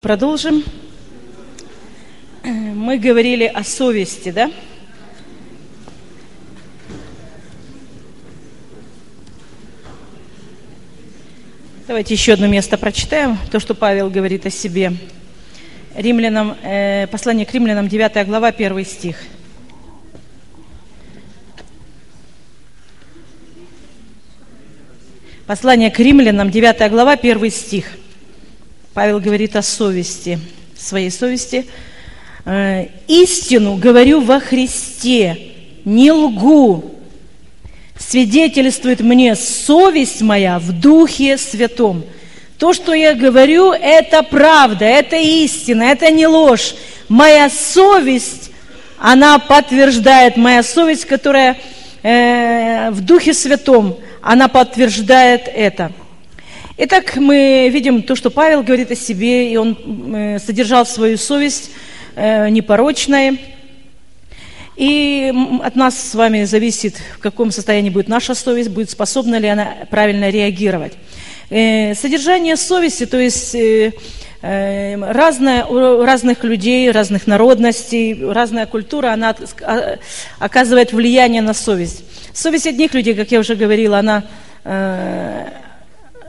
Продолжим. Мы говорили о совести, да? Давайте еще одно место прочитаем, то, что Павел говорит о себе. Римлянам, э, послание к римлянам, 9 глава, 1 стих. Послание к римлянам, 9 глава, 1 стих. Павел говорит о совести, своей совести. «Э, «Истину говорю во Христе, не лгу, свидетельствует мне совесть моя в Духе Святом». То, что я говорю, это правда, это истина, это не ложь. Моя совесть, она подтверждает, моя совесть, которая э, в Духе Святом, она подтверждает это. Итак, мы видим то, что Павел говорит о себе, и он э, содержал свою совесть э, непорочной. И от нас с вами зависит, в каком состоянии будет наша совесть, будет способна ли она правильно реагировать. Э, содержание совести, то есть разное, у разных людей, разных народностей, разная культура, она а, оказывает влияние на совесть. Совесть одних людей, как я уже говорила, она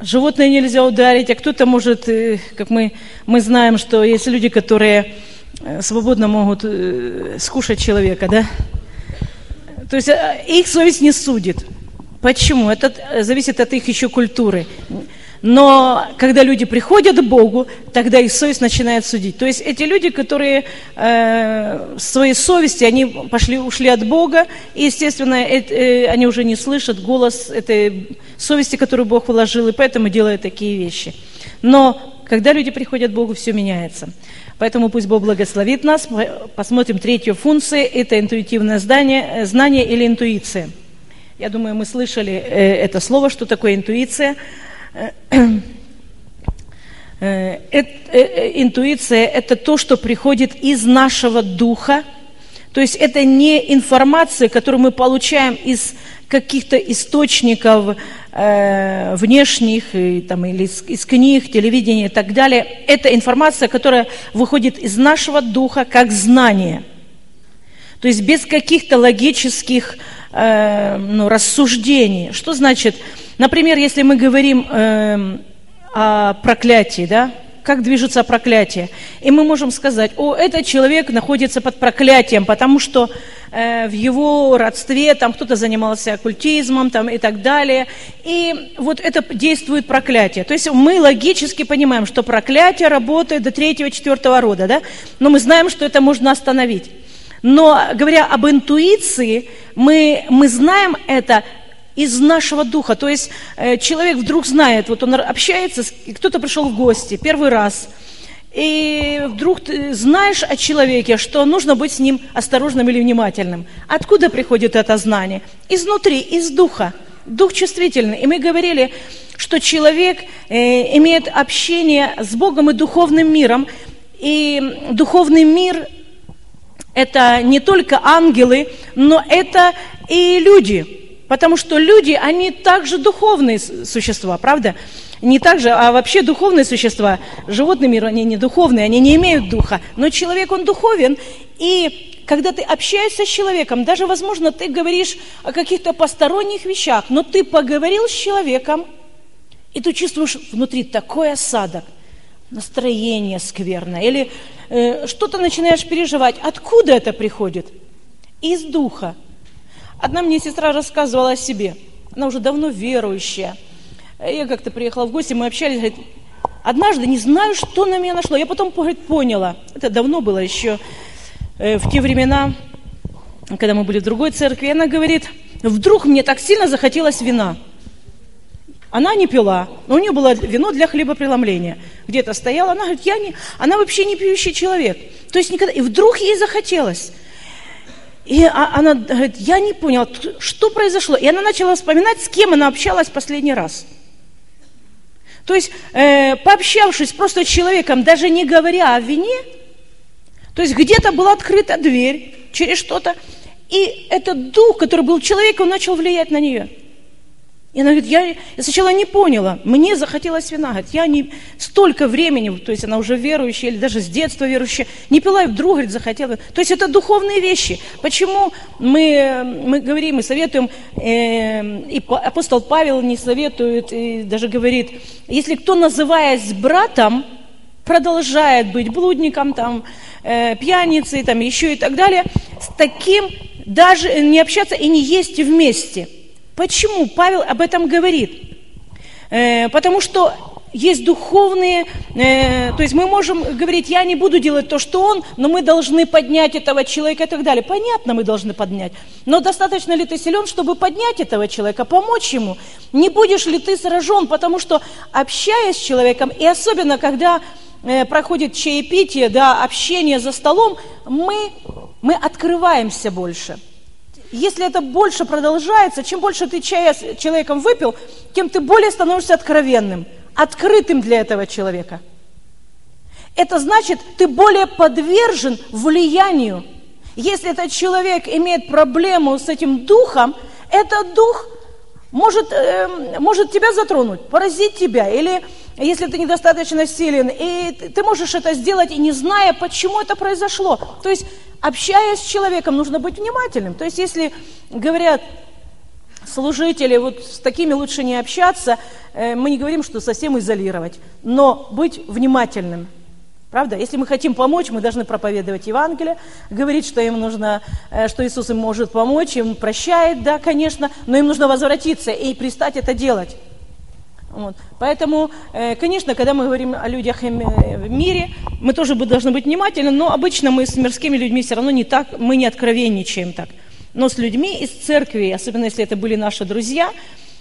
животное нельзя ударить, а кто-то может, э, как мы, мы знаем, что есть люди, которые э, свободно могут э, скушать человека, да? То есть их совесть не судит. Почему? Это зависит от их еще культуры. Но когда люди приходят к Богу, тогда их совесть начинает судить. То есть эти люди, которые э, своей совести, они пошли, ушли от Бога, и, естественно, это, э, они уже не слышат голос этой совести, которую Бог вложил, и поэтому делают такие вещи. Но когда люди приходят к Богу, все меняется. Поэтому пусть Бог благословит нас. Посмотрим третью функцию. Это интуитивное знание, знание или интуиция. Я думаю, мы слышали э, это слово, что такое интуиция. Э, э, э, интуиция – это то, что приходит из нашего духа, то есть это не информация, которую мы получаем из каких-то источников э, внешних, и, там, или из, из книг, телевидения и так далее. Это информация, которая выходит из нашего духа как знание. То есть без каких-то логических э, ну, рассуждений. Что значит Например, если мы говорим э, о проклятии, да, как движется проклятие. И мы можем сказать, о, этот человек находится под проклятием, потому что э, в его родстве там кто-то занимался оккультизмом там, и так далее. И вот это действует проклятие. То есть мы логически понимаем, что проклятие работает до третьего, четвертого рода, да? но мы знаем, что это можно остановить. Но говоря об интуиции, мы, мы знаем это из нашего духа. То есть э, человек вдруг знает, вот он общается, кто-то пришел в гости первый раз, и вдруг ты знаешь о человеке, что нужно быть с ним осторожным или внимательным. Откуда приходит это знание? Изнутри, из духа. Дух чувствительный. И мы говорили, что человек э, имеет общение с Богом и духовным миром. И духовный мир – это не только ангелы, но это и люди – Потому что люди, они также духовные существа, правда? Не так же, а вообще духовные существа. Животный мир, они не духовные, они не имеют духа. Но человек, он духовен. И когда ты общаешься с человеком, даже, возможно, ты говоришь о каких-то посторонних вещах, но ты поговорил с человеком, и ты чувствуешь внутри такой осадок, настроение скверное, или э, что-то начинаешь переживать. Откуда это приходит? Из духа. Одна мне сестра рассказывала о себе. Она уже давно верующая. Я как-то приехала в гости, мы общались, говорит, однажды не знаю, что на меня нашло. Я потом говорит, поняла. Это давно было еще, э, в те времена, когда мы были в другой церкви. Она говорит, вдруг мне так сильно захотелось вина. Она не пила, но у нее было вино для хлебопреломления. Где-то стояла, она говорит, я не, она вообще не пьющий человек. То есть никогда, и вдруг ей захотелось. И а, она говорит, я не поняла, что произошло. И она начала вспоминать, с кем она общалась последний раз. То есть, э, пообщавшись просто с человеком, даже не говоря о вине, то есть где-то была открыта дверь через что-то, и этот дух, который был человеком, начал влиять на нее. И она говорит, я, сначала не поняла, мне захотелось вина. Говорит, я не столько времени, то есть она уже верующая, или даже с детства верующая, не пила, и вдруг, говорит, захотела. То есть это духовные вещи. Почему мы, мы говорим и советуем, э, и апостол Павел не советует, и даже говорит, если кто, называясь братом, продолжает быть блудником, там, э, пьяницей, там, еще и так далее, с таким даже не общаться и не есть вместе – Почему Павел об этом говорит? Э, потому что есть духовные, э, то есть мы можем говорить, я не буду делать то, что он, но мы должны поднять этого человека и так далее. Понятно, мы должны поднять. Но достаточно ли ты силен, чтобы поднять этого человека, помочь ему? Не будешь ли ты сражен, потому что общаясь с человеком, и особенно когда э, проходит чаепитие, да, общение за столом, мы, мы открываемся больше – если это больше продолжается, чем больше ты чая с человеком выпил, тем ты более становишься откровенным, открытым для этого человека. Это значит, ты более подвержен влиянию. Если этот человек имеет проблему с этим духом, этот дух может, э, может тебя затронуть, поразить тебя. Или если ты недостаточно силен, и ты можешь это сделать, и не зная, почему это произошло. То есть общаясь с человеком, нужно быть внимательным. То есть, если говорят служители, вот с такими лучше не общаться, э, мы не говорим, что совсем изолировать, но быть внимательным. Правда? Если мы хотим помочь, мы должны проповедовать Евангелие, говорить, что им нужно, э, что Иисус им может помочь, им прощает, да, конечно, но им нужно возвратиться и пристать это делать. Вот. Поэтому, э, конечно, когда мы говорим о людях э, в мире, мы тоже должны быть внимательны, но обычно мы с мирскими людьми все равно не так, мы не откровенничаем так. Но с людьми из церкви, особенно если это были наши друзья,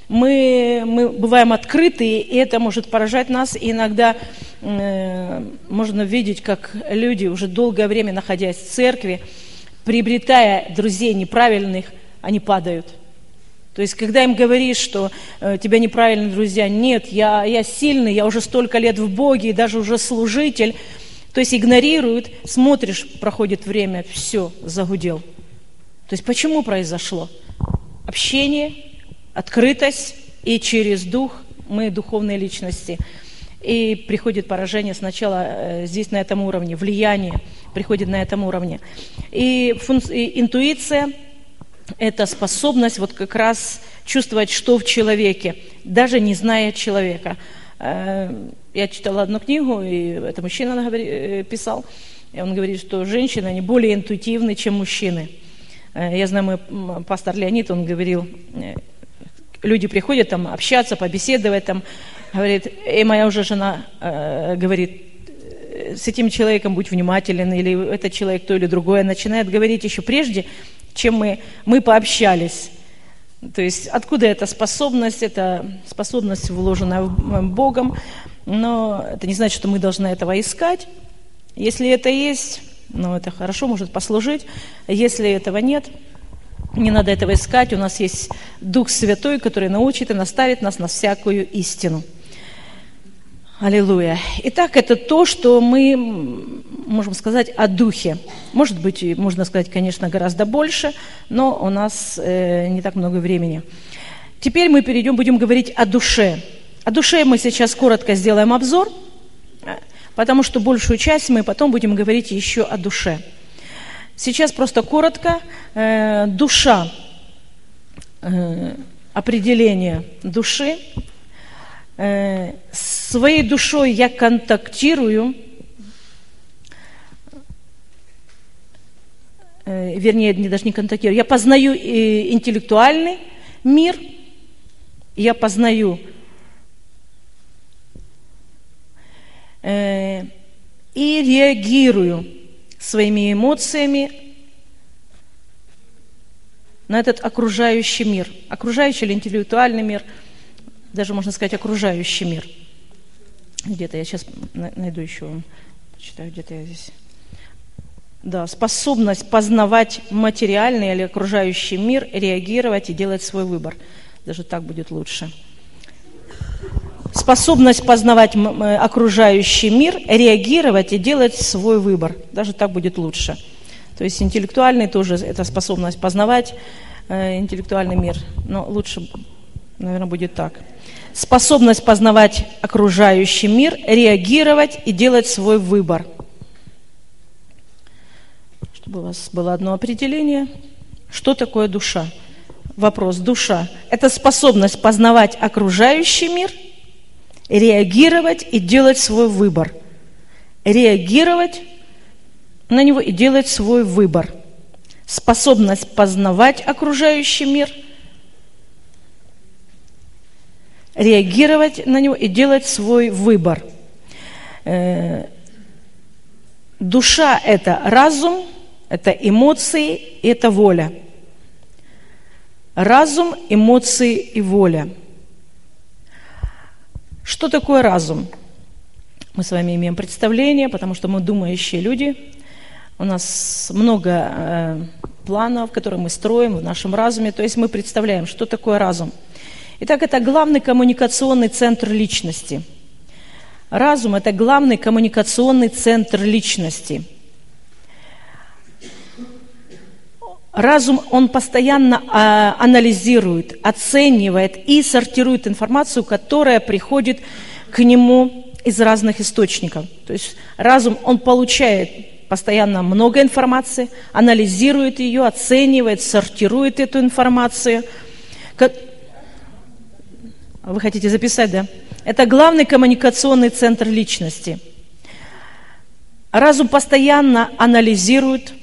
мы, мы бываем открыты, и это может поражать нас. И иногда э, можно видеть, как люди, уже долгое время находясь в церкви, приобретая друзей неправильных, они падают – то есть, когда им говоришь, что э, тебя неправильно, друзья, нет, я, я сильный, я уже столько лет в Боге, и даже уже служитель, то есть игнорируют, смотришь, проходит время, все, загудел. То есть, почему произошло? Общение, открытость, и через дух мы духовные личности. И приходит поражение сначала э, здесь на этом уровне, влияние приходит на этом уровне. И, функ... и интуиция – это способность вот как раз чувствовать, что в человеке, даже не зная человека. Э, я читала одну книгу, и это мужчина э, писал, и он говорит, что женщины, они более интуитивны, чем мужчины. Э, я знаю, мой пастор Леонид, он говорил, люди приходят там общаться, побеседовать, там, говорит, и моя уже жена говорит, с этим человеком будь внимателен, или этот человек то или другое, начинает говорить еще прежде, чем мы, мы пообщались. То есть откуда эта способность? Это способность, вложенная Богом, но это не значит, что мы должны этого искать. Если это есть, ну это хорошо, может послужить. Если этого нет, не надо этого искать. У нас есть Дух Святой, который научит и наставит нас на всякую истину. Аллилуйя. Итак, это то, что мы можем сказать о духе. Может быть, можно сказать, конечно, гораздо больше, но у нас э, не так много времени. Теперь мы перейдем, будем говорить о душе. О душе мы сейчас коротко сделаем обзор, потому что большую часть мы потом будем говорить еще о душе. Сейчас просто коротко. Э, душа, э, определение души – Э, своей душой я контактирую, вернее, не, даже не контактирую, я познаю э, интеллектуальный мир, я познаю и реагирую своими эмоциями на этот окружающий мир, окружающий или интеллектуальный мир – даже, можно сказать, окружающий мир. Где-то я сейчас найду еще, читаю, где-то я здесь. Да, способность познавать материальный или окружающий мир, реагировать и делать свой выбор. Даже так будет лучше. Способность познавать окружающий мир, реагировать и делать свой выбор. Даже так будет лучше. То есть интеллектуальный тоже это способность познавать э, интеллектуальный мир, но лучше Наверное, будет так. Способность познавать окружающий мир, реагировать и делать свой выбор. У вас было одно определение. Что такое душа? Вопрос. Душа – это способность познавать окружающий мир, реагировать и делать свой выбор. Реагировать на него и делать свой выбор. Способность познавать окружающий мир, реагировать на него и делать свой выбор. Э, душа – это разум, это эмоции, это воля. Разум, эмоции и воля. Что такое разум? Мы с вами имеем представление, потому что мы думающие люди. У нас много э, планов, которые мы строим в нашем разуме. То есть мы представляем, что такое разум. Итак, это главный коммуникационный центр личности. Разум – это главный коммуникационный центр личности. Разум, он постоянно а, анализирует, оценивает и сортирует информацию, которая приходит к нему из разных источников. То есть разум, он получает постоянно много информации, анализирует ее, оценивает, сортирует эту информацию. Вы хотите записать, да? Это главный коммуникационный центр личности. Разум постоянно анализирует,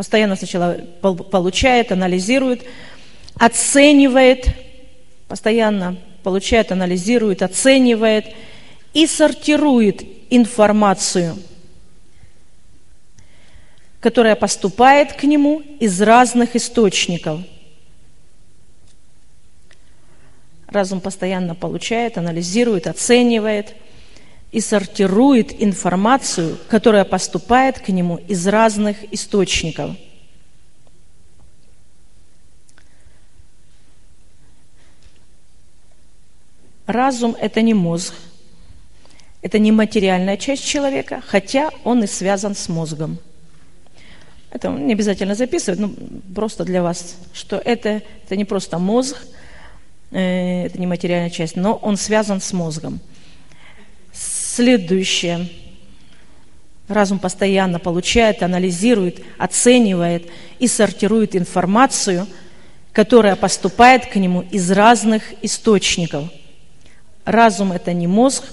постоянно сначала получает, анализирует, оценивает, постоянно получает, анализирует, оценивает и сортирует информацию – которая поступает к нему из разных источников. Разум постоянно получает, анализирует, оценивает и сортирует информацию, которая поступает к нему из разных источников. Разум – это не мозг, это не материальная часть человека, хотя он и связан с мозгом – это не обязательно записывать, но просто для вас, что это, это не просто мозг, э, это не материальная часть, но он связан с мозгом. Следующее. Разум постоянно получает, анализирует, оценивает и сортирует информацию, которая поступает к нему из разных источников. Разум – это не мозг,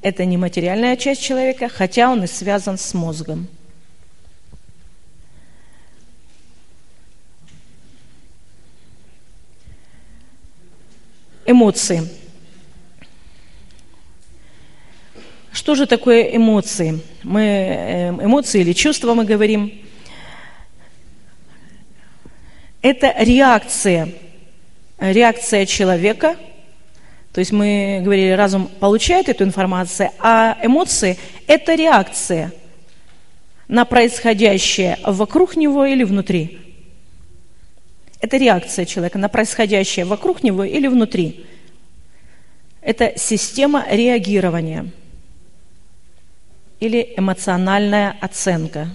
это не материальная часть человека, хотя он и связан с мозгом. Эмоции. Что же такое эмоции? Мы, э, эмоции или чувства мы говорим. Это реакция, реакция человека. То есть мы говорили, разум получает эту информацию, а эмоции – это реакция на происходящее вокруг него или внутри. Это реакция человека на происходящее вокруг него или внутри. Это система реагирования или эмоциональная оценка.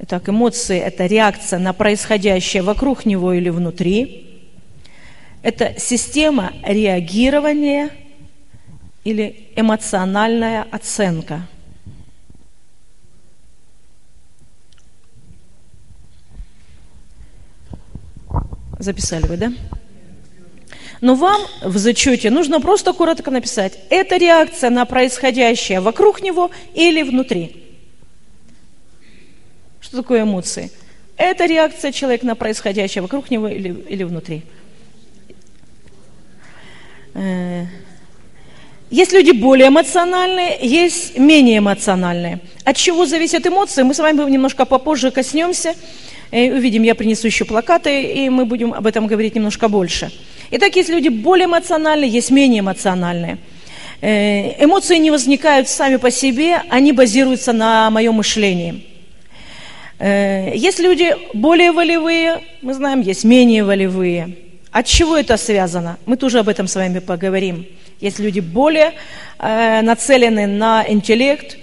Итак, эмоции – это реакция на происходящее вокруг него или внутри. Это система реагирования или эмоциональная оценка – Записали вы, да? Но вам в зачете нужно просто коротко написать, это реакция на происходящее вокруг него или внутри. Что такое эмоции? Это реакция человека на происходящее вокруг него или, или внутри. Э, есть люди более эмоциональные, есть менее эмоциональные. От чего зависят эмоции, мы с вами немножко попозже коснемся. И увидим, я принесу еще плакаты, и мы будем об этом говорить немножко больше. Итак, есть люди более эмоциональные, есть менее эмоциональные. Э, эмоции не возникают сами по себе, они базируются на моем мышлении. Э, есть люди более волевые, мы знаем, есть менее волевые. От чего это связано? Мы тоже об этом с вами поговорим. Есть люди более э, нацелены на интеллект,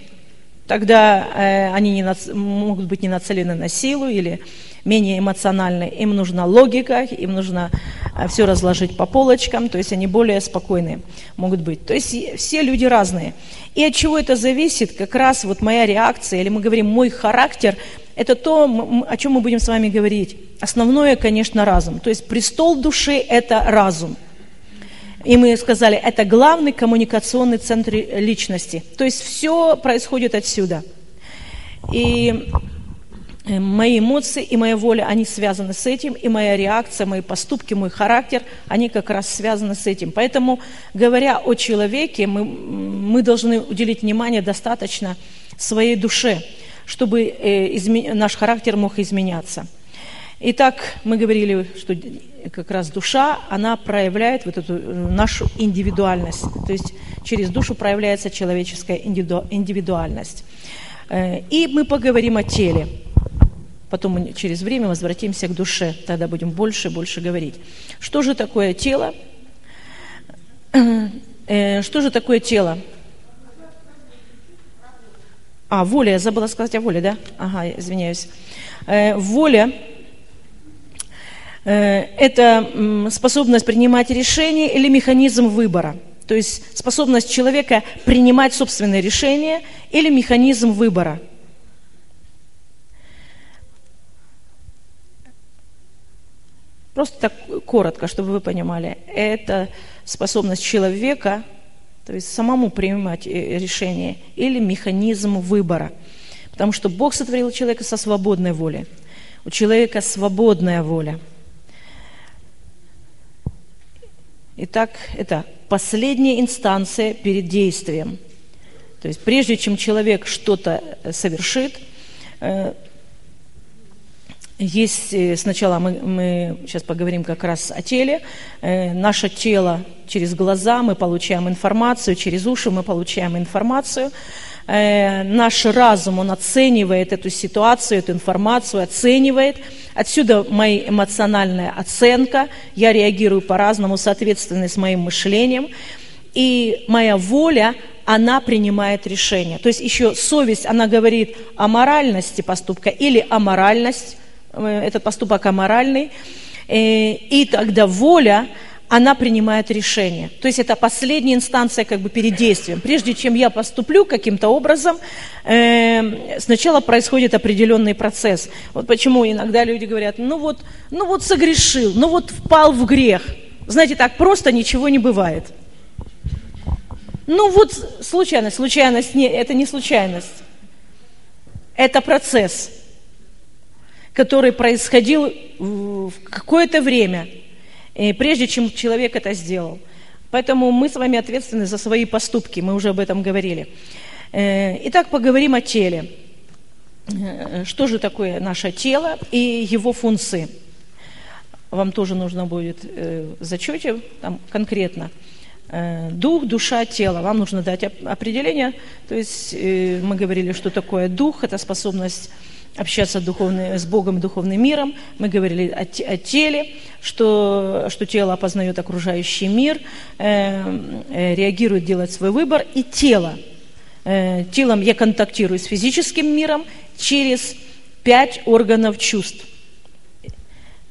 тогда э, они не нац... могут быть не нацелены на силу или менее эмоциональны. Им нужна логика, им нужно э, все разложить по полочкам, то есть они более спокойные могут быть. То есть все люди разные. И от чего это зависит, как раз вот моя реакция, или мы говорим мой характер, это то, о чем мы будем с вами говорить. Основное, конечно, разум. То есть престол души – это разум. И мы сказали, это главный коммуникационный центр личности. То есть все происходит отсюда. И мои эмоции и моя воля, они связаны с этим, и моя реакция, мои поступки, мой характер, они как раз связаны с этим. Поэтому, говоря о человеке, мы, мы должны уделить внимание достаточно своей душе, чтобы э, изме, наш характер мог изменяться. Итак, мы говорили, что как раз душа, она проявляет вот эту э, нашу индивидуальность. То есть через душу проявляется человеческая индивидуальность. Э, и мы поговорим о теле. Потом через время возвратимся к душе. Тогда будем больше и больше говорить. Что же такое тело? Э, что же такое тело? А, воля, я забыла сказать о воле, да? Ага, извиняюсь. Воля Э, это способность принимать решения или механизм выбора. То есть способность человека принимать собственные решения или механизм выбора. Просто так коротко, чтобы вы понимали. Это способность человека, то есть самому принимать э, решения или механизм выбора. Потому что Бог сотворил человека со свободной волей. У человека свободная воля – Итак, это последняя инстанция перед действием. То есть прежде чем человек что-то э, совершит, э, есть э, сначала мы, мы сейчас поговорим как раз о теле. Наше тело через глаза мы получаем информацию, через уши мы получаем информацию. Э, наш разум, он оценивает эту ситуацию, эту информацию, оценивает. Отсюда моя эмоциональная оценка. Я реагирую по-разному, соответственно, с моим мышлением. И моя воля, она принимает решение. То есть еще совесть, она говорит о моральности поступка или о моральности, э, этот поступок аморальный. Э, и тогда воля, она принимает решение. То есть это последняя инстанция как бы перед действием. Прежде чем я поступлю каким-то образом, э, сначала происходит определенный процесс. Вот почему иногда люди говорят, ну вот, ну вот согрешил, ну вот впал в грех. Знаете, так просто ничего не бывает. Ну вот случайность, случайность, не, это не случайность. Это процесс, который происходил в какое-то время – прежде чем человек это сделал. Поэтому мы с вами ответственны за свои поступки, мы уже об этом говорили. Э, итак, поговорим о теле. Э, что же такое наше тело и его функции? Вам тоже нужно будет э, в зачете там, конкретно. Дух, душа, тело. Вам нужно дать определение. То есть мы говорили, что такое дух. Это способность общаться духовный, с Богом и духовным миром. Мы говорили о, о теле, что, что тело опознает окружающий мир, э, э, реагирует, делает свой выбор. И тело. Э, телом я контактирую с физическим миром через пять органов чувств.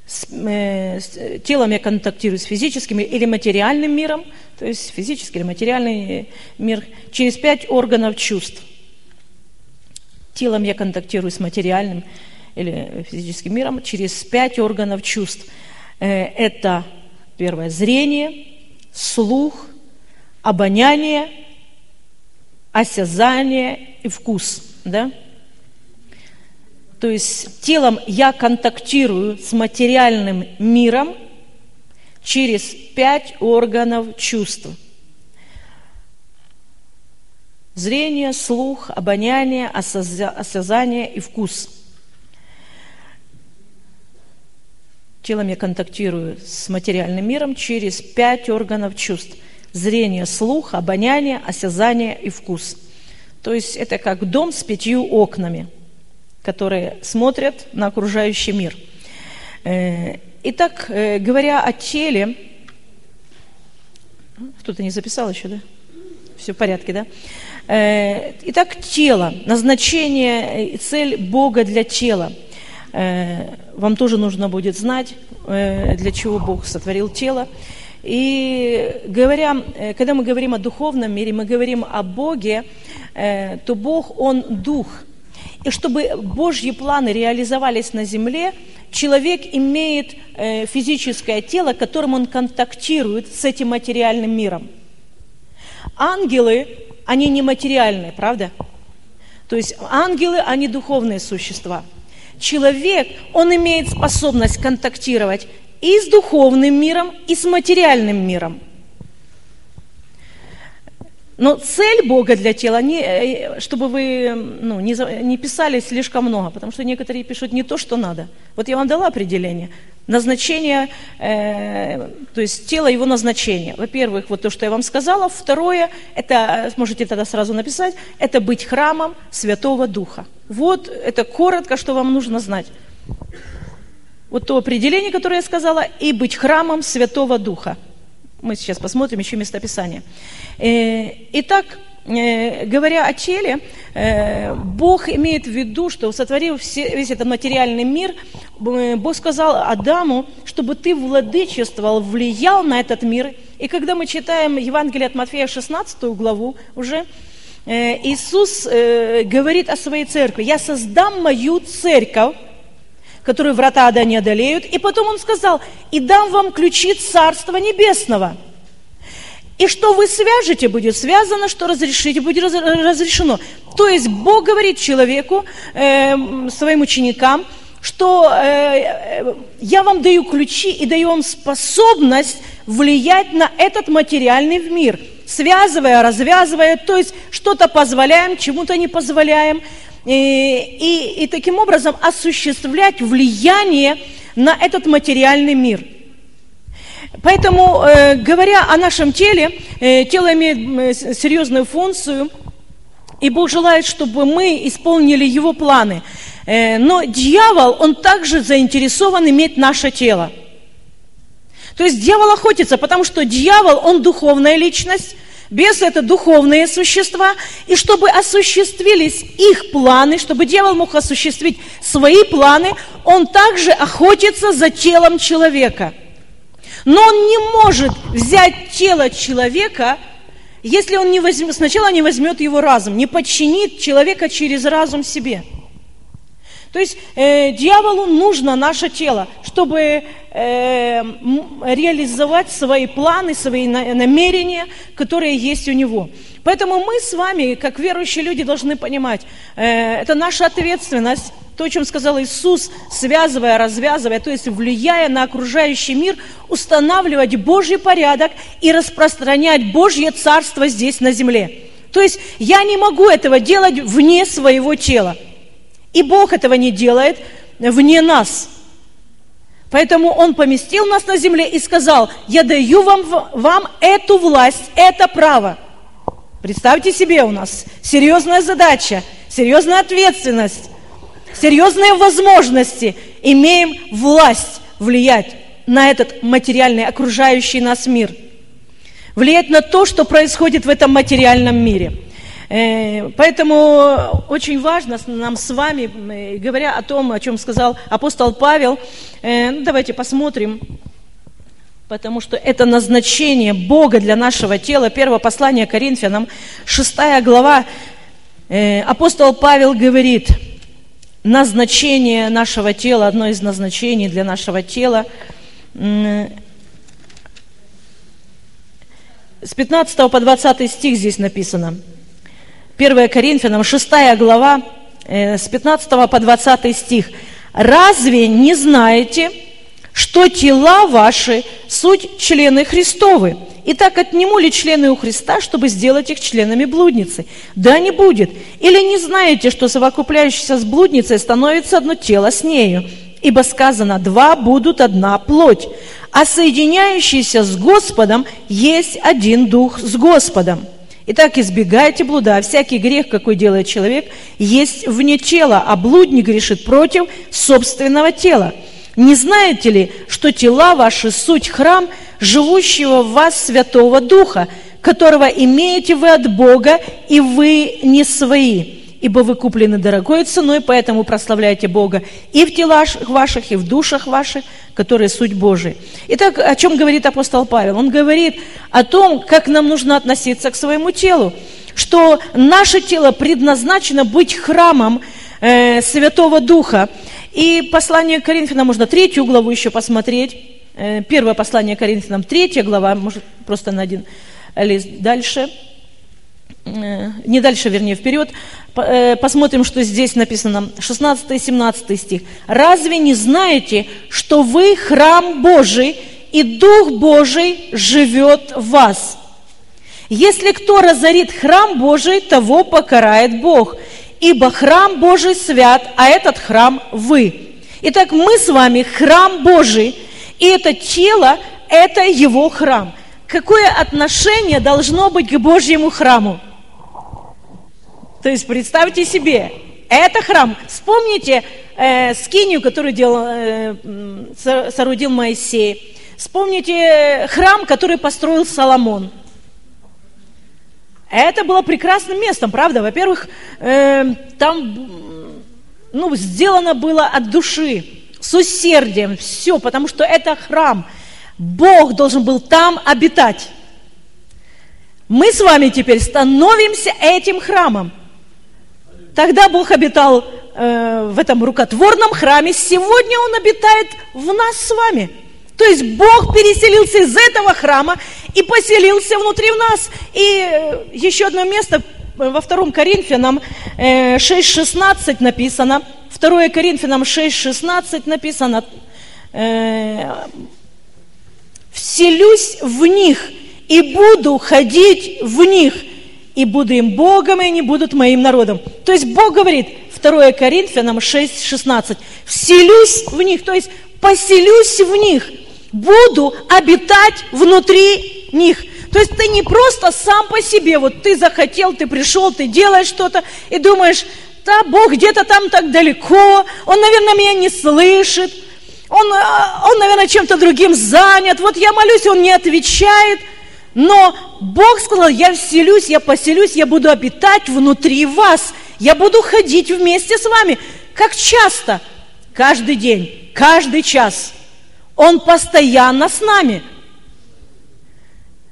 С, э, с, телом я контактирую с физическим или материальным миром, то есть физический или материальный мир, через пять органов чувств. Телом я контактирую с материальным или физическим миром через пять органов чувств. Э, это первое зрение, слух, обоняние, осязание и вкус. Да? То есть телом я контактирую с материальным миром через пять органов чувств – Зрение, слух, обоняние, осязание и вкус. Телом я контактирую с материальным миром через пять органов чувств. Зрение, слух, обоняние, осязание и вкус. То есть это как дом с пятью окнами, которые смотрят на окружающий мир. Э, итак, э, говоря о теле, кто-то не записал еще, да? Все в порядке, да? Э, итак, тело, назначение и цель Бога для тела. Э, вам тоже нужно будет знать, э, для чего Бог сотворил тело. И говоря, когда мы говорим о духовном мире, мы говорим о Боге, то Бог, Он дух. И чтобы Божьи планы реализовались на земле, человек имеет физическое тело, которым он контактирует с этим материальным миром. Ангелы они нематериальные, правда? То есть ангелы, они духовные существа. Человек, он имеет способность контактировать и с духовным миром, и с материальным миром. Но цель Бога для тела, не, э, чтобы вы ну, не, не писали слишком много, потому что некоторые пишут не то, что надо. Вот я вам дала определение назначение, э, то есть тело его назначения. Во-первых, вот то, что я вам сказала. Второе, это, можете тогда сразу написать, это быть храмом Святого Духа. Вот это коротко, что вам нужно знать. Вот то определение, которое я сказала, и быть храмом Святого Духа. Мы сейчас посмотрим еще местописание. Э, итак, говоря о теле, э, Бог имеет в виду, что сотворил весь этот материальный мир, э, Бог сказал Адаму, чтобы ты владычествовал, влиял на этот мир. И когда мы читаем Евангелие от Матфея 16 главу уже, Иисус говорит о своей церкви, я создам мою церковь, которую врата ада не одолеют. И потом он сказал, и дам вам ключи Царства Небесного – и что вы свяжете, будет связано, что разрешите, будет разрешено. То есть Бог говорит человеку, э, своим ученикам, что э, э, я вам даю ключи и даю вам способность влиять на этот материальный мир, связывая, развязывая, то есть что-то позволяем, чему-то не позволяем, и, и, и таким образом осуществлять влияние на этот материальный мир – Поэтому, э, говоря о нашем теле, э, тело имеет э, серьезную функцию, и Бог желает, чтобы мы исполнили Его планы. Но дьявол, он также заинтересован иметь наше тело. То есть дьявол охотится, потому что дьявол, он духовная личность, бесы это духовные существа, и чтобы осуществились их планы, чтобы дьявол мог осуществить свои планы, он также охотится за телом человека – но он не может взять тело человека, если он не возьмет, сначала не возьмет его разум, не подчинит человека через разум себе. То есть э, дьяволу нужно наше тело, чтобы э, реализовать свои планы, свои намерения, которые есть у него. Поэтому мы с вами, как верующие люди, должны понимать, э, это наша ответственность то, о чем сказал Иисус, связывая, развязывая, то есть влияя на окружающий мир, устанавливать Божий порядок и распространять Божье Царство здесь на земле. То есть я не могу этого делать вне своего тела. И Бог этого не делает вне нас. Поэтому Он поместил нас на земле и сказал, я даю вам, вам эту власть, это право. Представьте себе, у нас серьезная задача, серьезная ответственность серьезные возможности, имеем власть влиять на этот материальный окружающий нас мир. Влиять на то, что происходит в этом материальном мире. Э, поэтому очень важно нам с вами, э, говоря о том, о чем сказал апостол Павел, э, ну, давайте посмотрим, потому что это назначение Бога для нашего тела. Первое послание Коринфянам, шестая глава, апостол Павел говорит – назначение нашего тела, одно из назначений для нашего тела. С 15 по 20 стих здесь написано. 1 Коринфянам, 6 глава, э, с 15 по 20 стих. «Разве не знаете, что тела ваши – суть члены Христовы?» Итак, отниму ли члены у Христа, чтобы сделать их членами блудницы? Да не будет. Или не знаете, что совокупляющийся с блудницей становится одно тело с нею? Ибо сказано, два будут одна плоть. А соединяющийся с Господом есть один дух с Господом. Итак, избегайте блуда. Всякий грех, какой делает человек, есть вне тела, а блудник грешит против собственного тела. Не знаете ли, что тела ваши – суть храм – живущего в вас Святого Духа, которого имеете вы от Бога, и вы не свои. Ибо вы куплены дорогой ценой, поэтому прославляйте Бога и в телах ваших, и в душах ваших, которые суть Божия. Итак, о чем говорит апостол Павел? Он говорит о том, как нам нужно относиться к своему телу, что наше тело предназначено быть храмом э, Святого Духа. И послание к Коринфянам можно третью главу еще посмотреть. Э, первое послание Коринфянам, третья глава, может, просто на один лист дальше. Э, не дальше, вернее, вперед. Э, посмотрим, что здесь написано, 16 и 17 стих. «Разве не знаете, что вы храм Божий, и Дух Божий живет в вас? Если кто разорит храм Божий, того покарает Бог, ибо храм Божий свят, а этот храм вы. Итак, мы с вами храм Божий, и это тело – это его храм. Какое отношение должно быть к Божьему храму? То есть представьте себе, это храм. Вспомните э, скинию, которую делал, э, соорудил Моисей. Вспомните храм, который построил Соломон. Это было прекрасным местом, правда? Во-первых, э, там ну, сделано было от души, с усердием, все, потому что это храм. Бог должен был там обитать. Мы с вами теперь становимся этим храмом. Тогда Бог обитал э, в этом рукотворном храме, сегодня Он обитает в нас с вами. То есть Бог переселился из этого храма и поселился внутри нас. И э, еще одно место во втором Коринфянам э, 6.16 написано. 2 Коринфянам 6.16 написано. Э, «Вселюсь в них и буду ходить в них, и буду им Богом, и они будут моим народом». То есть Бог говорит, 2 Коринфянам 6.16, «Вселюсь в них», то есть поселюсь в них, буду обитать внутри них. То есть ты не просто сам по себе, вот ты захотел, ты пришел, ты делаешь что-то и думаешь, да, Бог где-то там так далеко, Он, наверное, меня не слышит, Он, а, он наверное, чем-то другим занят, вот я молюсь, Он не отвечает. Но Бог сказал, я вселюсь, я поселюсь, я буду обитать внутри вас, я буду ходить вместе с вами. Как часто? Каждый день, каждый час. Он постоянно с нами –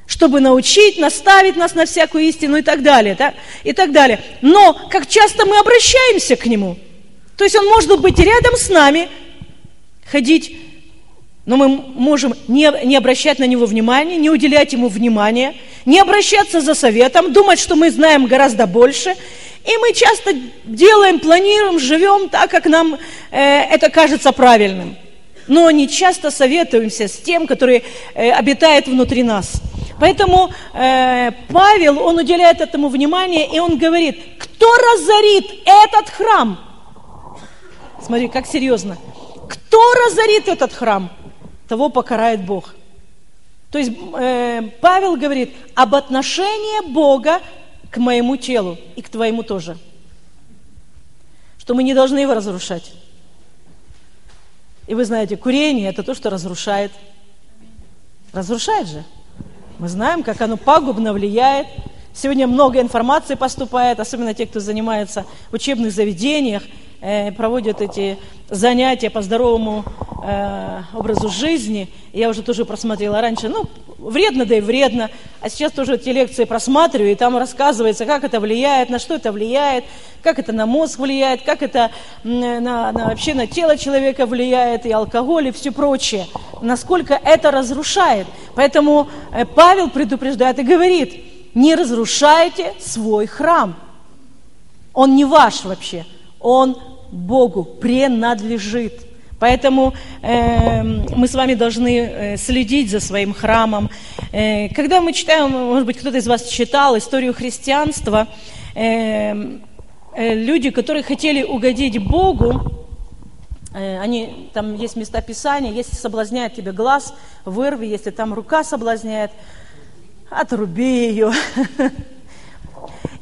чтобы научить, наставить нас на всякую истину и так далее. Да? И так далее. Но как часто мы обращаемся к Нему? То есть Он может быть рядом с нами, ходить, но мы можем не, не обращать на Него внимания, не уделять Ему внимания, не обращаться за советом, думать, что мы знаем гораздо больше. И мы часто делаем, планируем, живем так, как нам э, это кажется правильным. Но не часто советуемся с тем, который э, обитает внутри нас – Поэтому э, Павел, он уделяет этому внимание, и он говорит, кто разорит этот храм? Смотри, как серьезно. Кто разорит этот храм? Того покарает Бог. То есть э, Павел говорит об отношении Бога к моему телу и к твоему тоже. Что мы не должны его разрушать. И вы знаете, курение – это то, что разрушает. Разрушает же. Мы знаем, как оно пагубно влияет. Сегодня много информации поступает, особенно те, кто занимается в учебных заведениях, э, проводят эти занятия по здоровому э, образу жизни. Я уже тоже просмотрела раньше, ну, вредно, да и вредно. А сейчас тоже эти лекции просматриваю, и там рассказывается, как это влияет, на что это влияет, как это на мозг влияет, как это на, на, вообще на тело человека влияет, и алкоголь, и все прочее. Насколько это разрушает. Поэтому э, Павел предупреждает и говорит, не разрушайте свой храм. Он не ваш вообще, он Богу принадлежит. Поэтому э, мы с вами должны э, следить за своим храмом. Э, когда мы читаем, может быть, кто-то из вас читал историю христианства, э, э, люди, которые хотели угодить Богу, э, они, там есть места Писания, если соблазняет тебе глаз, вырви, если там рука соблазняет, отруби ее.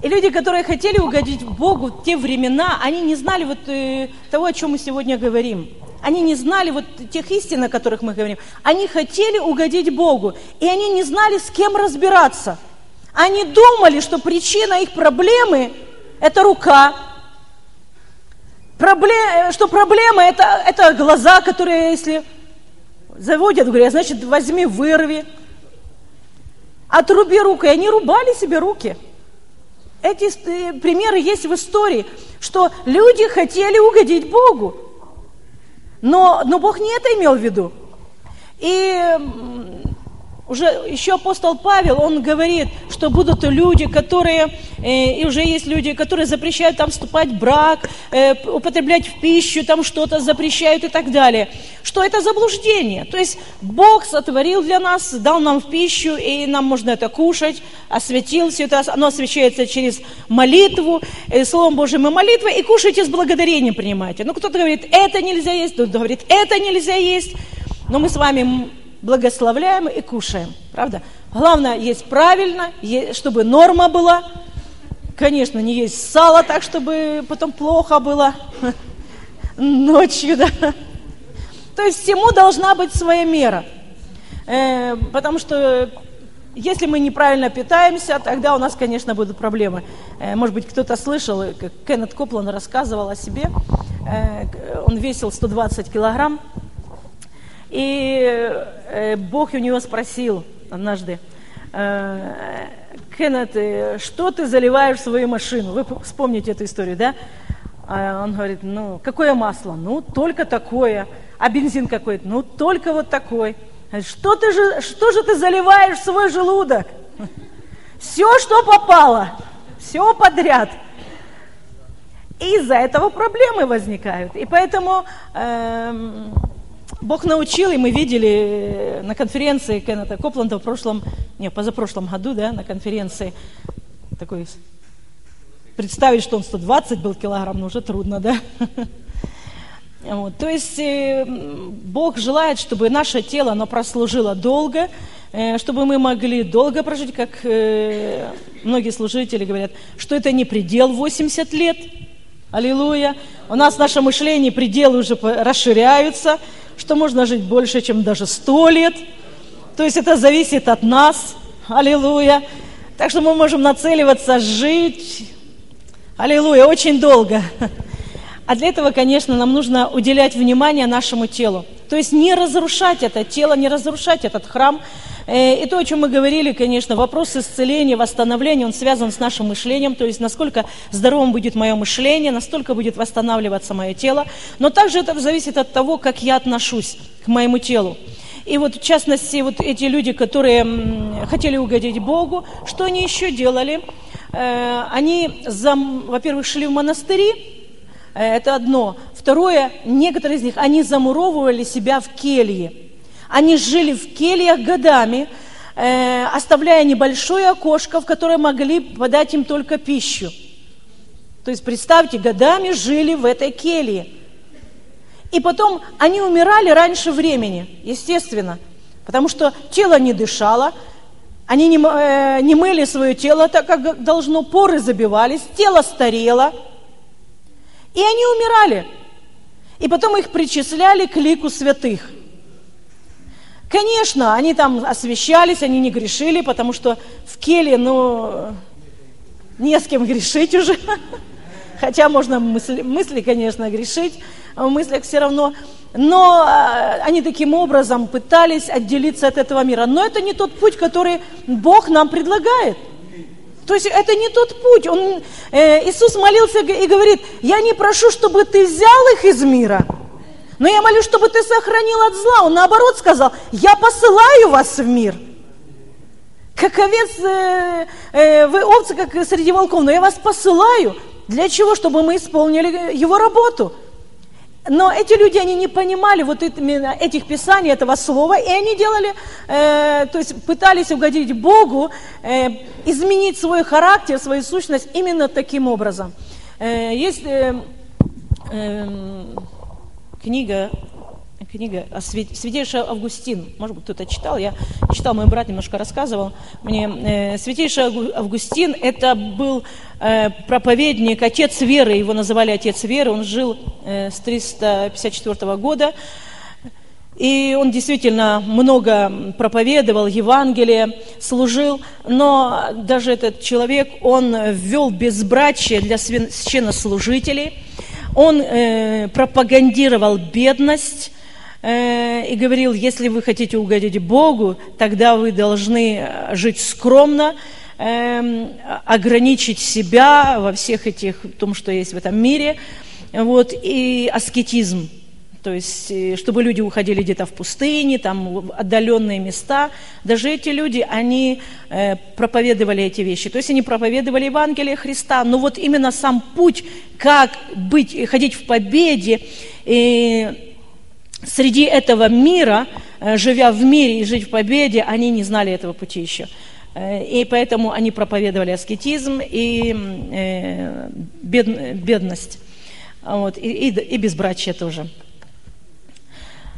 И люди, которые хотели угодить Богу в те времена, они не знали вот э, того, о чем мы сегодня говорим. Они не знали вот тех истин, о которых мы говорим. Они хотели угодить Богу, и они не знали, с кем разбираться. Они думали, что причина их проблемы – это рука, Проблем, что проблема это, это глаза, которые, если заводят, говорят, значит, возьми, вырви. Отруби руку. И они рубали себе руки. Эти э, примеры есть в истории, что люди хотели угодить Богу. Но, но Бог не это имел в виду. И уже еще апостол Павел, он говорит, что будут люди, которые, э, и уже есть люди, которые запрещают там вступать в брак, э, употреблять в пищу, там что-то запрещают и так далее. Что это заблуждение. То есть Бог сотворил для нас, дал нам в пищу, и нам можно это кушать, осветил все это, оно освещается через молитву, э, Словом Божьим и молитвой, и кушайте с благодарением принимайте. Ну, кто-то говорит, это нельзя есть, кто-то говорит, это нельзя есть. Но мы с вами благословляем и кушаем. Правда? Главное, есть правильно, чтобы норма была. Конечно, не есть сало так, чтобы потом плохо было ночью, да. То есть всему должна быть своя мера. Э, потому что если мы неправильно питаемся, тогда у нас, конечно, будут проблемы. Э, может быть, кто-то слышал, как Кеннет Коплан рассказывал о себе. Э, он весил 120 килограмм. И э, Бог у него спросил однажды, э, Кеннет, э, что ты заливаешь в свою машину? Вы вспомните эту историю, да? А он говорит, ну, какое масло? Ну, только такое. А бензин какой-то? Ну, только вот такой. Что, ты же, что же ты заливаешь в свой желудок? Все, что попало, все подряд. И из-за этого проблемы возникают. И поэтому... Э, Бог научил, и мы видели э, на конференции Кеннета Копланда в прошлом, не, позапрошлом году, да, на конференции, такой, представить, что он 120 был килограмм, ну уже трудно, да. Вот, то есть э, Бог желает, чтобы наше тело, оно прослужило долго, э, чтобы мы могли долго прожить, как многие служители говорят, что это не предел 80 лет, аллилуйя. У нас наше мышление, пределы уже расширяются, что можно жить больше, чем даже сто лет. То есть это зависит от нас. Аллилуйя. Так что мы можем нацеливаться жить, аллилуйя, очень долго. А для этого, конечно, нам нужно уделять внимание нашему телу. То есть не разрушать это тело, не разрушать этот храм, Э, и то, о чем мы говорили, конечно, вопрос исцеления, восстановления, он связан с нашим мышлением, то есть насколько здоровым будет мое мышление, настолько будет восстанавливаться мое тело. Но также это зависит от того, как я отношусь к моему телу. И вот в частности, вот эти люди, которые хотели угодить Богу, что они еще делали? Э, они, во-первых, шли в монастыри, это одно. Второе, некоторые из них, они замуровывали себя в келье. Они жили в кельях годами, э, оставляя небольшое окошко, в которое могли подать им только пищу. То есть, представьте, годами жили в этой келье. И потом они умирали раньше времени, естественно, потому что тело не дышало, они не, э, не мыли свое тело так, как должно, поры забивались, тело старело, и они умирали. И потом их причисляли к лику святых. Конечно, они там освещались, они не грешили, потому что в келе, ну, не с кем грешить уже. Хотя можно мысли, мысли, конечно, грешить, в мыслях все равно. Но э, они таким образом пытались отделиться от этого мира. Но это не тот путь, который Бог нам предлагает. То есть это не тот путь. Он, э, Иисус молился и говорит, я не прошу, чтобы ты взял их из мира, но я молюсь, чтобы ты сохранил от зла. Он наоборот сказал, я посылаю вас в мир. Как овец, э, э, вы овцы, как среди волков, но я вас посылаю. Для чего? Чтобы мы исполнили его работу. Но эти люди, они не понимали вот именно этих писаний, этого слова, и они делали, э, то есть пытались угодить Богу, э, изменить свой характер, свою сущность именно таким образом. Э, есть... Э, э, книга, книга Святейший Августин. Может быть, кто-то читал, я читал, мой брат немножко рассказывал мне. Э, Святейший Августин, это был э, проповедник, отец веры, его называли отец веры, он жил э, с 354 года. И он действительно много проповедовал, Евангелие служил, но даже этот человек, он ввел безбрачие для священнослужителей, он пропагандировал бедность, э, и говорил, если вы хотите угодить Богу, тогда вы должны жить скромно, э, ограничить себя во всех этих, в том, что есть в этом мире, вот, и аскетизм. То есть, э, чтобы люди уходили где-то в пустыне, там отдаленные места. Даже эти люди, они э, проповедовали эти вещи. То есть, они проповедовали Евангелие Христа. Но вот именно сам путь, как быть, ходить в победе, и среди этого мира, э, живя в мире и жить в победе, они не знали этого пути еще. И поэтому они проповедовали аскетизм и бедность, вот, и, и, и безбрачие тоже.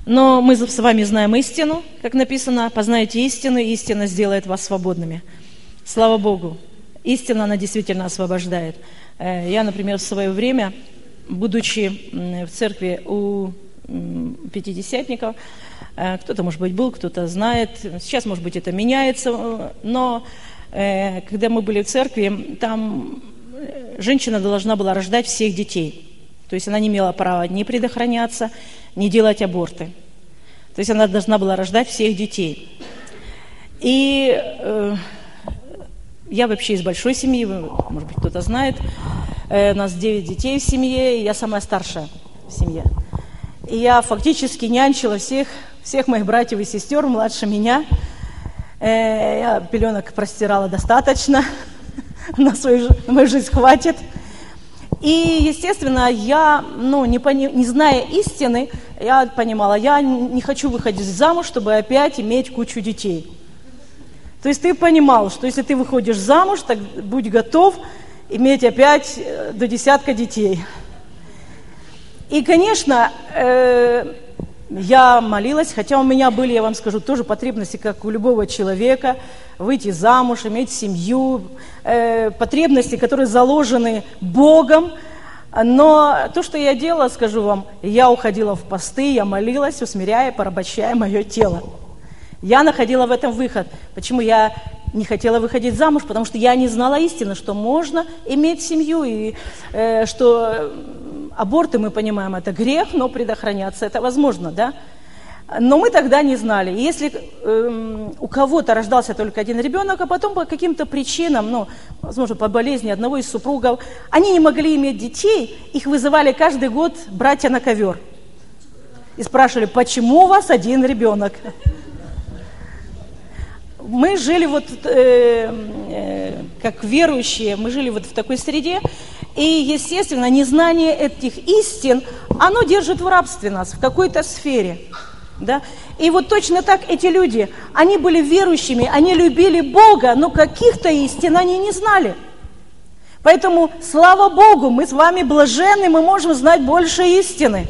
Но мы с вами знаем истину, как написано, познаете истину, и истина сделает вас свободными. Слава Богу, истина, она действительно освобождает. Э, я, например, в свое время, будучи в церкви у пятидесятников, э, кто-то, может быть, был, кто-то знает, сейчас, может быть, это меняется, но э, когда мы были в церкви, там женщина должна была рождать всех детей. То есть она не имела права не предохраняться, не делать аборты. То есть она должна была рождать всех детей. И э, я вообще из большой семьи, может быть, кто-то знает. Э, у нас 9 детей в семье, и я самая старшая в семье. И я фактически нянчила всех, всех моих братьев и сестер младше меня. Э, я пеленок простирала достаточно, на, свою, на мою жизнь хватит. И, естественно, я, ну, не, пони, не зная истины, я понимала, я не хочу выходить замуж, чтобы опять иметь кучу детей. То есть ты понимал, что если ты выходишь замуж, так будь готов иметь опять э, до десятка детей. И, конечно, э, я молилась, хотя у меня были, я вам скажу, тоже потребности, как у любого человека, выйти замуж, иметь семью, э, потребности, которые заложены Богом. Но то, что я делала, скажу вам, я уходила в посты, я молилась, усмиряя, порабощая мое тело. Я находила в этом выход. Почему я не хотела выходить замуж? Потому что я не знала истины, что можно иметь семью, и э, что аборты, мы понимаем, это грех, но предохраняться это возможно, да? Но мы тогда не знали. Если э, у кого-то рождался только один ребенок, а потом по каким-то причинам, ну, возможно, по болезни одного из супругов, они не могли иметь детей, их вызывали каждый год братья на ковер. И спрашивали, почему у вас один ребенок? Мы жили вот, э, э, как верующие, мы жили вот в такой среде, и, естественно, незнание этих истин, оно держит в рабстве нас в какой-то сфере. Да? И вот точно так эти люди, они были верующими, они любили Бога, но каких-то истин они не знали. Поэтому, слава Богу, мы с вами блаженны, мы можем знать больше истины.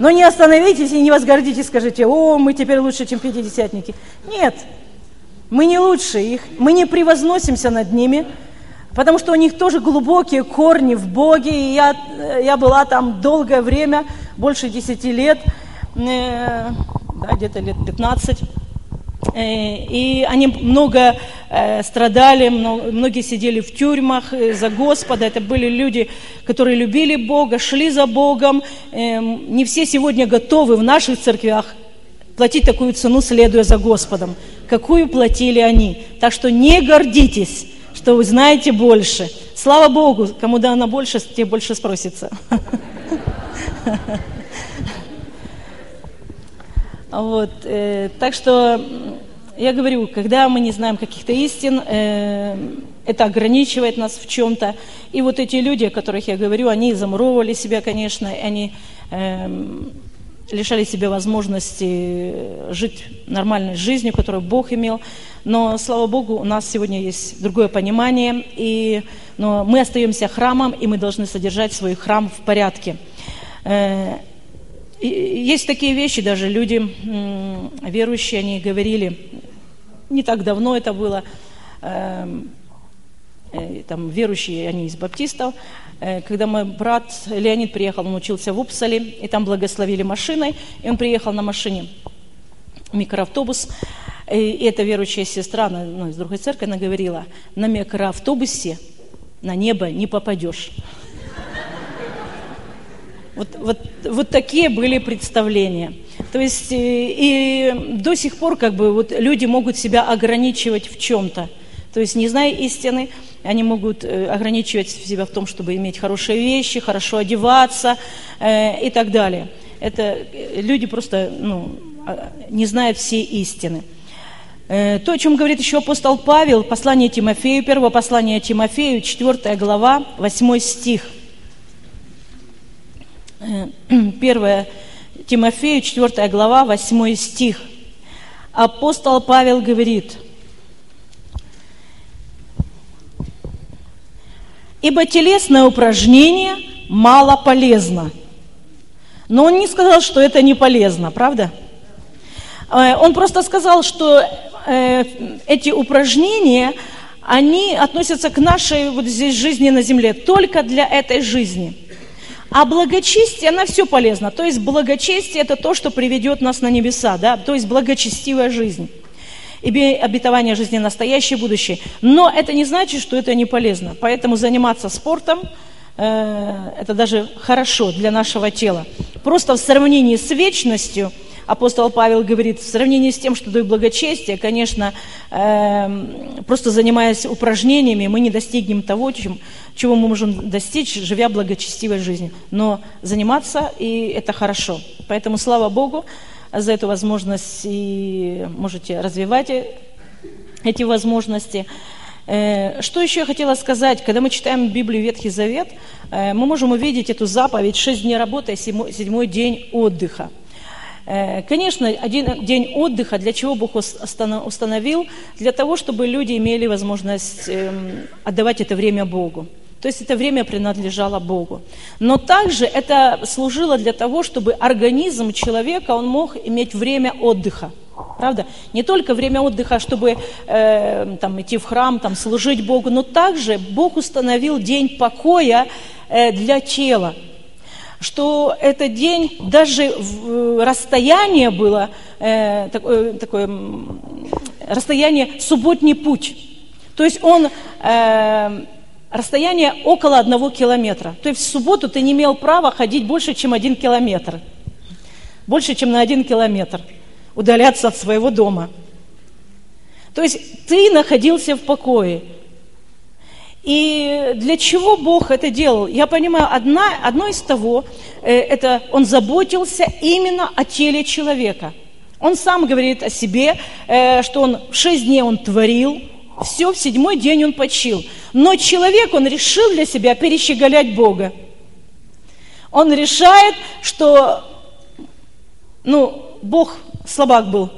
Но не остановитесь и не возгордитесь, скажите, о, мы теперь лучше, чем пятидесятники. Нет, мы не лучше их, мы не превозносимся над ними, потому что у них тоже глубокие корни в Боге, и я, я была там долгое время, больше десяти лет, э, да, где-то лет 15, э, и они много э, страдали, многие сидели в тюрьмах э, за Господа. Это были люди, которые любили Бога, шли за Богом. Э, не все сегодня готовы в наших церквях платить такую цену, следуя за Господом, какую платили они. Так что не гордитесь что вы знаете больше. Слава Богу, кому дано больше, те больше спросится. Вот, э, так что я говорю, когда мы не знаем каких-то истин, э, это ограничивает нас в чем-то. И вот эти люди, о которых я говорю, они замуровывали себя, конечно, они э, лишали себя возможности жить нормальной жизнью, которую Бог имел. Но, слава Богу, у нас сегодня есть другое понимание, и, но мы остаемся храмом, и мы должны содержать свой храм в порядке. Э, есть такие вещи, даже люди верующие, они говорили, не так давно это было, эм, там верующие, они из баптистов. Э, когда мой брат Леонид приехал, он учился в Упсале, и там благословили машиной, и он приехал на машине, микроавтобус, и эта верующая сестра ну, из другой церкви, она говорила, на микроавтобусе на небо не попадешь. Вот, вот, вот такие были представления. То есть и, э, и до сих пор как бы вот люди могут себя ограничивать в чем-то. То есть не зная истины, они могут э, ограничивать себя в том, чтобы иметь хорошие вещи, хорошо одеваться э, и так далее. Это э, люди просто ну, а, не знают всей истины. То, о чем говорит еще апостол Павел, послание Тимофею, первое послание Тимофею, 4 глава, 8 стих – 1 Тимофею, 4 глава, 8 стих. Апостол Павел говорит, «Ибо телесное упражнение мало полезно». Но он не сказал, что это не полезно, правда? Э, он просто сказал, что э, эти упражнения, они относятся к нашей вот здесь жизни на земле, только для этой жизни – а благочестие, она все полезна. То есть благочестие – это то, что приведет нас на небеса, да? то есть благочестивая жизнь. И обетование жизни настоящее, будущее. Но это не значит, что это не полезно. Поэтому заниматься спортом э, – это даже хорошо для нашего тела. Просто в сравнении с вечностью – апостол Павел говорит, в сравнении с тем, что дает благочестие, конечно, э, просто занимаясь упражнениями, мы не достигнем того, чем, чего мы можем достичь, живя благочестивой жизнью. Но заниматься, и это хорошо. Поэтому слава Богу за эту возможность, и можете развивать эти возможности. Э, что еще я хотела сказать? Когда мы читаем Библию Ветхий Завет, э, мы можем увидеть эту заповедь «Шесть дней работы, седьмой день отдыха». Э, конечно, один день отдыха, для чего Бог установил? Для того, чтобы люди имели возможность эм, отдавать это время Богу. То есть это время принадлежало Богу. Но также это служило для того, чтобы организм человека, он мог иметь время отдыха. Правда? Не только время отдыха, чтобы э, там, идти в храм, там, служить Богу, но также Бог установил день покоя э, для тела что этот день, даже в, расстояние было, э, такое, такое расстояние субботний путь. То есть он, э, расстояние около одного километра. То есть в субботу ты не имел права ходить больше, чем один километр. Больше, чем на один километр. Удаляться от своего дома. То есть ты находился в покое. И для чего Бог это делал? Я понимаю, одна, одно из того, э, это Он заботился именно о теле человека. Он сам говорит о себе, э, что Он в шесть дней Он творил, все, в седьмой день Он почил. Но человек, он решил для себя перещеголять Бога. Он решает, что, ну, Бог слабак был,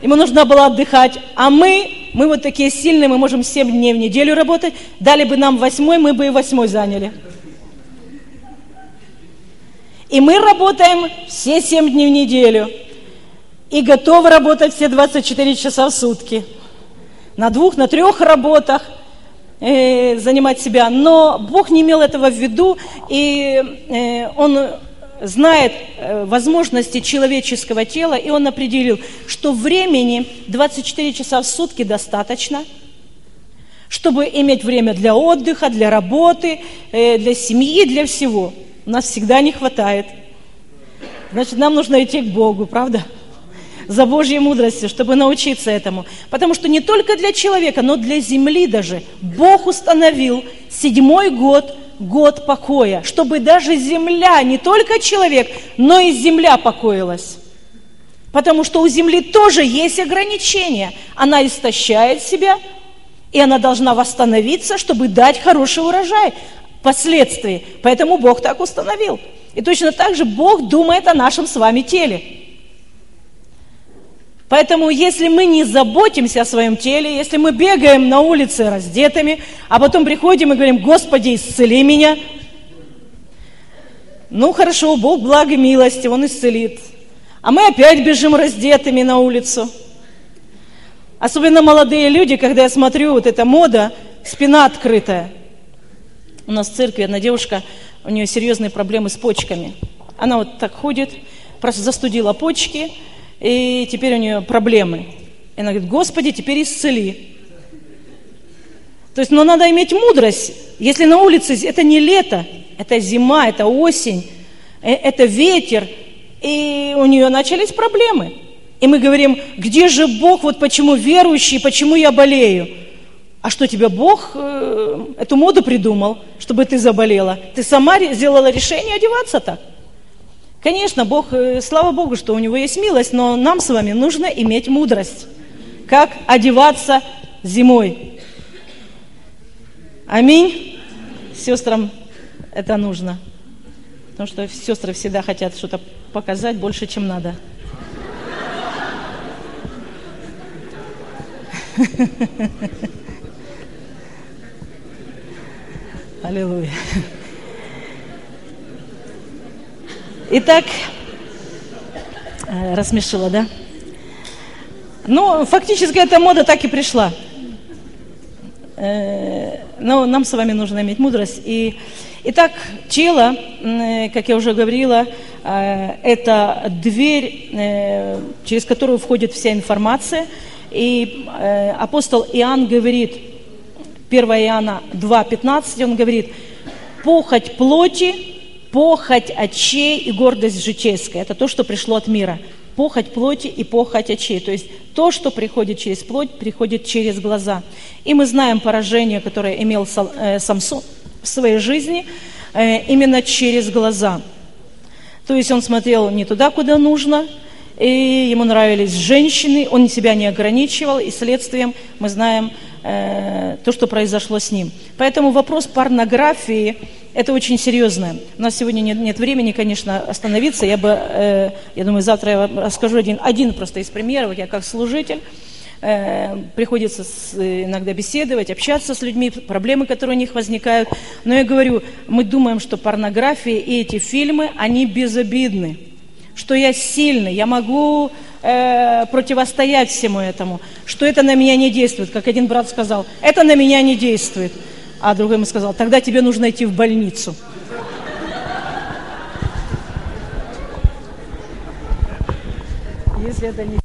ему нужно было отдыхать, а мы мы вот такие сильные, мы можем 7 дней в неделю работать. Дали бы нам восьмой, мы бы и восьмой заняли. И мы работаем все 7 дней в неделю. И готовы работать все 24 часа в сутки. На двух, на трех работах э, занимать себя. Но Бог не имел этого в виду, и э, Он знает э, возможности человеческого тела, и он определил, что времени 24 часа в сутки достаточно, чтобы иметь время для отдыха, для работы, для семьи, для всего. У нас всегда не хватает. Значит, нам нужно идти к Богу, правда? За Божьей мудростью, чтобы научиться этому. Потому что не только для человека, но для земли даже Бог установил седьмой год – год покоя, чтобы даже земля, не только человек, но и земля покоилась. Потому что у земли тоже есть ограничения. Она истощает себя, и она должна восстановиться, чтобы дать хороший урожай впоследствии. Поэтому Бог так установил. И точно так же Бог думает о нашем с вами теле. Поэтому, если мы не заботимся о своем теле, если мы бегаем на улице раздетыми, а потом приходим и говорим, Господи, исцели меня, ну хорошо, Бог благо милости, Он исцелит. А мы опять бежим раздетыми на улицу. Особенно молодые люди, когда я смотрю, вот эта мода, спина открытая. У нас в церкви одна девушка, у нее серьезные проблемы с почками. Она вот так ходит, просто застудила почки, и теперь у нее проблемы. И она говорит, Господи, теперь исцели. То есть, но надо иметь мудрость. Если на улице это не лето, это зима, это осень, э, это ветер, и у нее начались проблемы. И мы говорим, где же Бог, вот почему верующий, почему я болею? А что тебе Бог э, эту моду придумал, чтобы ты заболела? Ты сама сделала решение одеваться так? Конечно, Бог, э, слава Богу, что у Него есть милость, но нам с вами нужно иметь мудрость, как одеваться зимой. Аминь. Сестрам это нужно. Потому что сестры всегда хотят что-то показать больше, чем надо. Аллилуйя. Итак, э, рассмешила, да? Ну, фактически эта мода так и пришла. Э, но нам с вами нужно иметь мудрость. И, итак, тело, э, как я уже говорила, это дверь, через которую входит вся информация. И апостол Иоанн говорит, 1 Иоанна 2,15, он говорит, похоть плоти, похоть очей и гордость житейская. Это то, что пришло от мира похоть плоти и похоть очей. То есть то, что приходит через плоть, приходит через глаза. И мы знаем поражение, которое имел э, Самсон в своей жизни, э, именно через глаза. То есть он смотрел не туда, куда нужно, и ему нравились женщины, он себя не ограничивал, и следствием мы знаем э, то, что произошло с ним. Поэтому вопрос порнографии это очень серьезно. У нас сегодня нет, нет времени, конечно, остановиться. Я бы, э, я думаю, завтра я расскажу один, один просто из примеров. Я как служитель э, приходится с, иногда беседовать, общаться с людьми, проблемы, которые у них возникают. Но я говорю, мы думаем, что порнография и эти фильмы, они безобидны. Что я сильный, я могу э, противостоять всему этому. Что это на меня не действует. Как один брат сказал, это на меня не действует. А другой ему сказал, тогда тебе нужно идти в больницу. Если это не